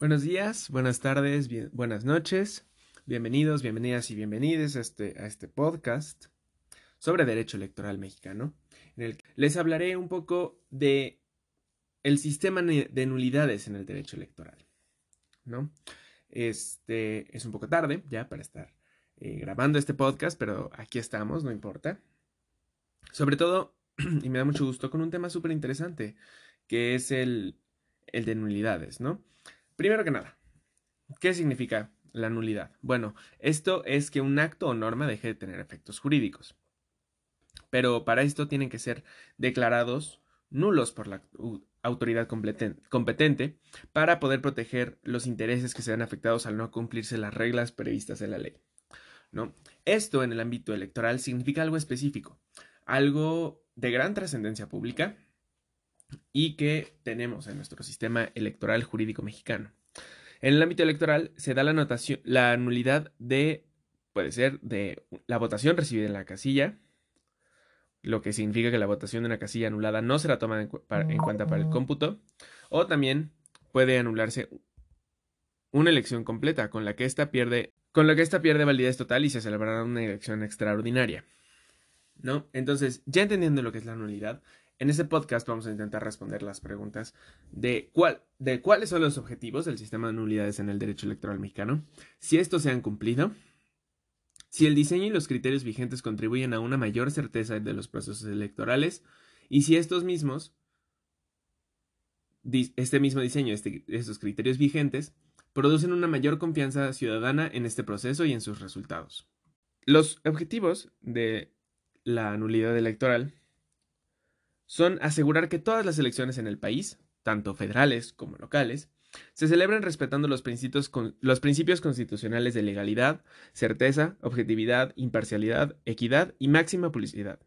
Buenos días, buenas tardes, buenas noches. Bienvenidos, bienvenidas y bienvenidos a este, a este podcast sobre derecho electoral mexicano, en el que les hablaré un poco de el sistema de nulidades en el derecho electoral, ¿no? Este es un poco tarde ya para estar eh, grabando este podcast, pero aquí estamos, no importa. Sobre todo, y me da mucho gusto, con un tema súper interesante, que es el, el de nulidades, ¿no? Primero que nada, ¿qué significa la nulidad? Bueno, esto es que un acto o norma deje de tener efectos jurídicos. Pero para esto tienen que ser declarados nulos por la autoridad competente para poder proteger los intereses que sean afectados al no cumplirse las reglas previstas en la ley. ¿no? Esto en el ámbito electoral significa algo específico, algo de gran trascendencia pública y que tenemos en nuestro sistema electoral jurídico mexicano. En el ámbito electoral se da la, notación, la nulidad de, puede ser, de la votación recibida en la casilla, lo que significa que la votación de una casilla anulada no será tomada en, en cuenta para el cómputo, o también puede anularse una elección completa con la que ésta pierde, con la que ésta pierde validez total y se celebrará una elección extraordinaria. ¿No? Entonces, ya entendiendo lo que es la nulidad, en este podcast vamos a intentar responder las preguntas de, cuál, de cuáles son los objetivos del sistema de nulidades en el derecho electoral mexicano, si estos se han cumplido, si el diseño y los criterios vigentes contribuyen a una mayor certeza de los procesos electorales y si estos mismos, este mismo diseño, este, estos criterios vigentes, producen una mayor confianza ciudadana en este proceso y en sus resultados. Los objetivos de la nulidad electoral son asegurar que todas las elecciones en el país, tanto federales como locales, se celebren respetando los principios, constitucionales de legalidad, certeza, objetividad, imparcialidad, equidad y máxima publicidad.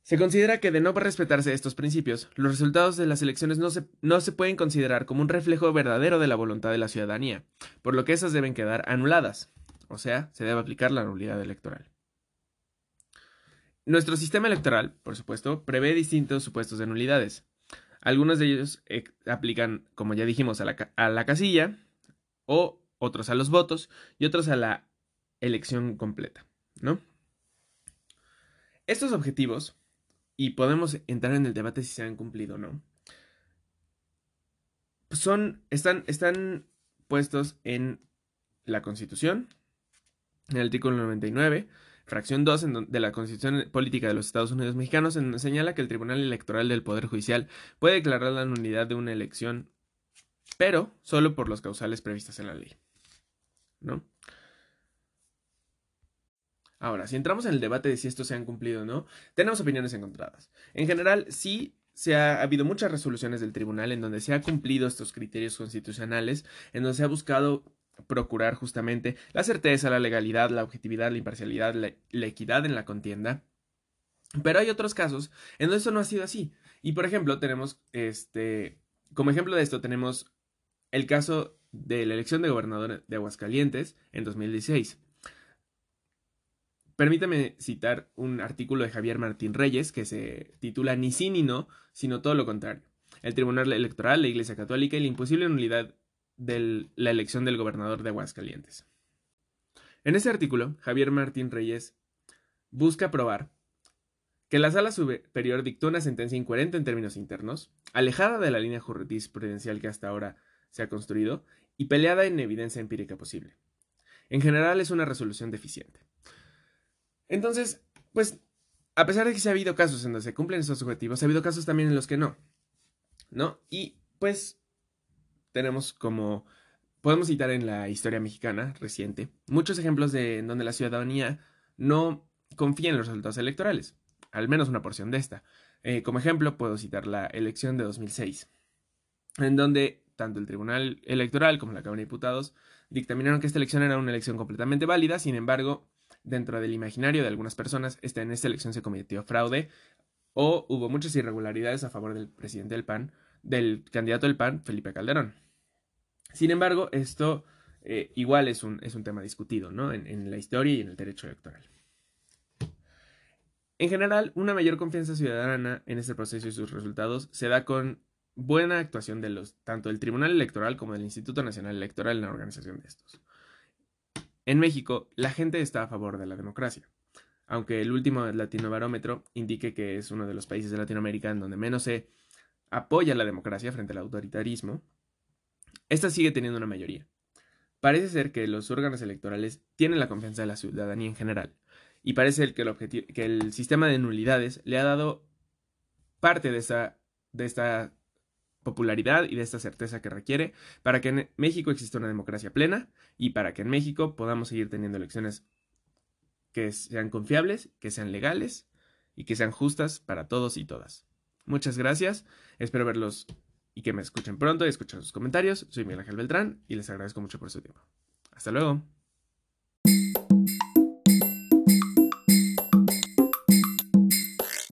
Se considera que de no respetarse estos principios, los resultados de las elecciones no se, no se pueden considerar como un reflejo verdadero de la voluntad de la ciudadanía, por lo que esas deben quedar anuladas, o sea, se debe aplicar la nulidad electoral. Nuestro sistema electoral, por supuesto, prevé distintos supuestos de nulidades. Algunos de ellos eh, aplican, como ya dijimos, a la, casilla, o otros a los votos, y otros a la elección completa, ¿no? Estos objetivos, y podemos entrar en el debate si se han cumplido o no, son, están, están puestos en la Constitución, en el artículo 99, fracción 2 de la Constitución Política de los Estados Unidos Mexicanos señala que el Tribunal Electoral del Poder Judicial puede declarar la nulidad de una elección, pero solo por los causales previstas en la ley. ¿No? Ahora, si entramos en el debate de si estos se han cumplido o no, tenemos opiniones encontradas. En general, sí se ha, habido muchas resoluciones del tribunal en donde se ha cumplido estos criterios constitucionales, en donde se ha buscado procurar justamente la certeza, la legalidad, la objetividad, la imparcialidad, la, equidad en la contienda. Pero hay otros casos en donde eso no ha sido así. Y por ejemplo, tenemos este, como ejemplo de esto tenemos el caso de la elección de gobernador de Aguascalientes en 2016. Permítame citar un artículo de Javier Martín Reyes que se titula Ni sí ni no, sino todo lo contrario. El Tribunal Electoral, la Iglesia Católica y la imposible nulidad de la elección del gobernador de Aguascalientes. En ese artículo, Javier Martín Reyes busca probar que la Sala Superior dictó una sentencia incoherente en términos internos, alejada de la línea jurisprudencial que hasta ahora se ha construido y peleada en evidencia empírica posible. En general es una resolución deficiente. Entonces, pues, a pesar de que se ha habido casos en donde se cumplen esos objetivos, ha habido casos también en los que no. ¿No? Y pues tenemos como podemos citar en la historia mexicana reciente muchos ejemplos de en donde la ciudadanía no confía en los resultados electorales, al menos una porción de esta. Eh, como ejemplo, puedo citar la elección de 2006, en donde tanto el Tribunal Electoral como la Cámara de Diputados dictaminaron que esta elección era una elección completamente válida, sin embargo, dentro del imaginario de algunas personas, esta, en esta elección se cometió fraude o hubo muchas irregularidades a favor del presidente del PAN, del candidato del PAN, Felipe Calderón. Sin embargo, esto eh, igual es un, es un, tema discutido ¿no? en, la historia y en el derecho electoral. En general, una mayor confianza ciudadana en este proceso y sus resultados se da con buena actuación de los, tanto del Tribunal Electoral como del Instituto Nacional Electoral en la organización de estos. En México, la gente está a favor de la democracia, aunque el último latinobarómetro indique que es uno de los países de Latinoamérica en donde menos se apoya la democracia frente al autoritarismo, esta sigue teniendo una mayoría. Parece ser que los órganos electorales tienen la confianza de la ciudadanía en general, y parece que el, que el sistema de nulidades le ha dado parte de esta, de esta popularidad y de esta certeza que requiere para que en México exista una democracia plena y para que en México podamos seguir teniendo elecciones que sean confiables, que sean legales y que sean justas para todos y todas. Muchas gracias, espero verlos y que me escuchen pronto y escuchen sus comentarios. Soy Miguel Ángel Beltrán y les agradezco mucho por su tiempo. Hasta luego.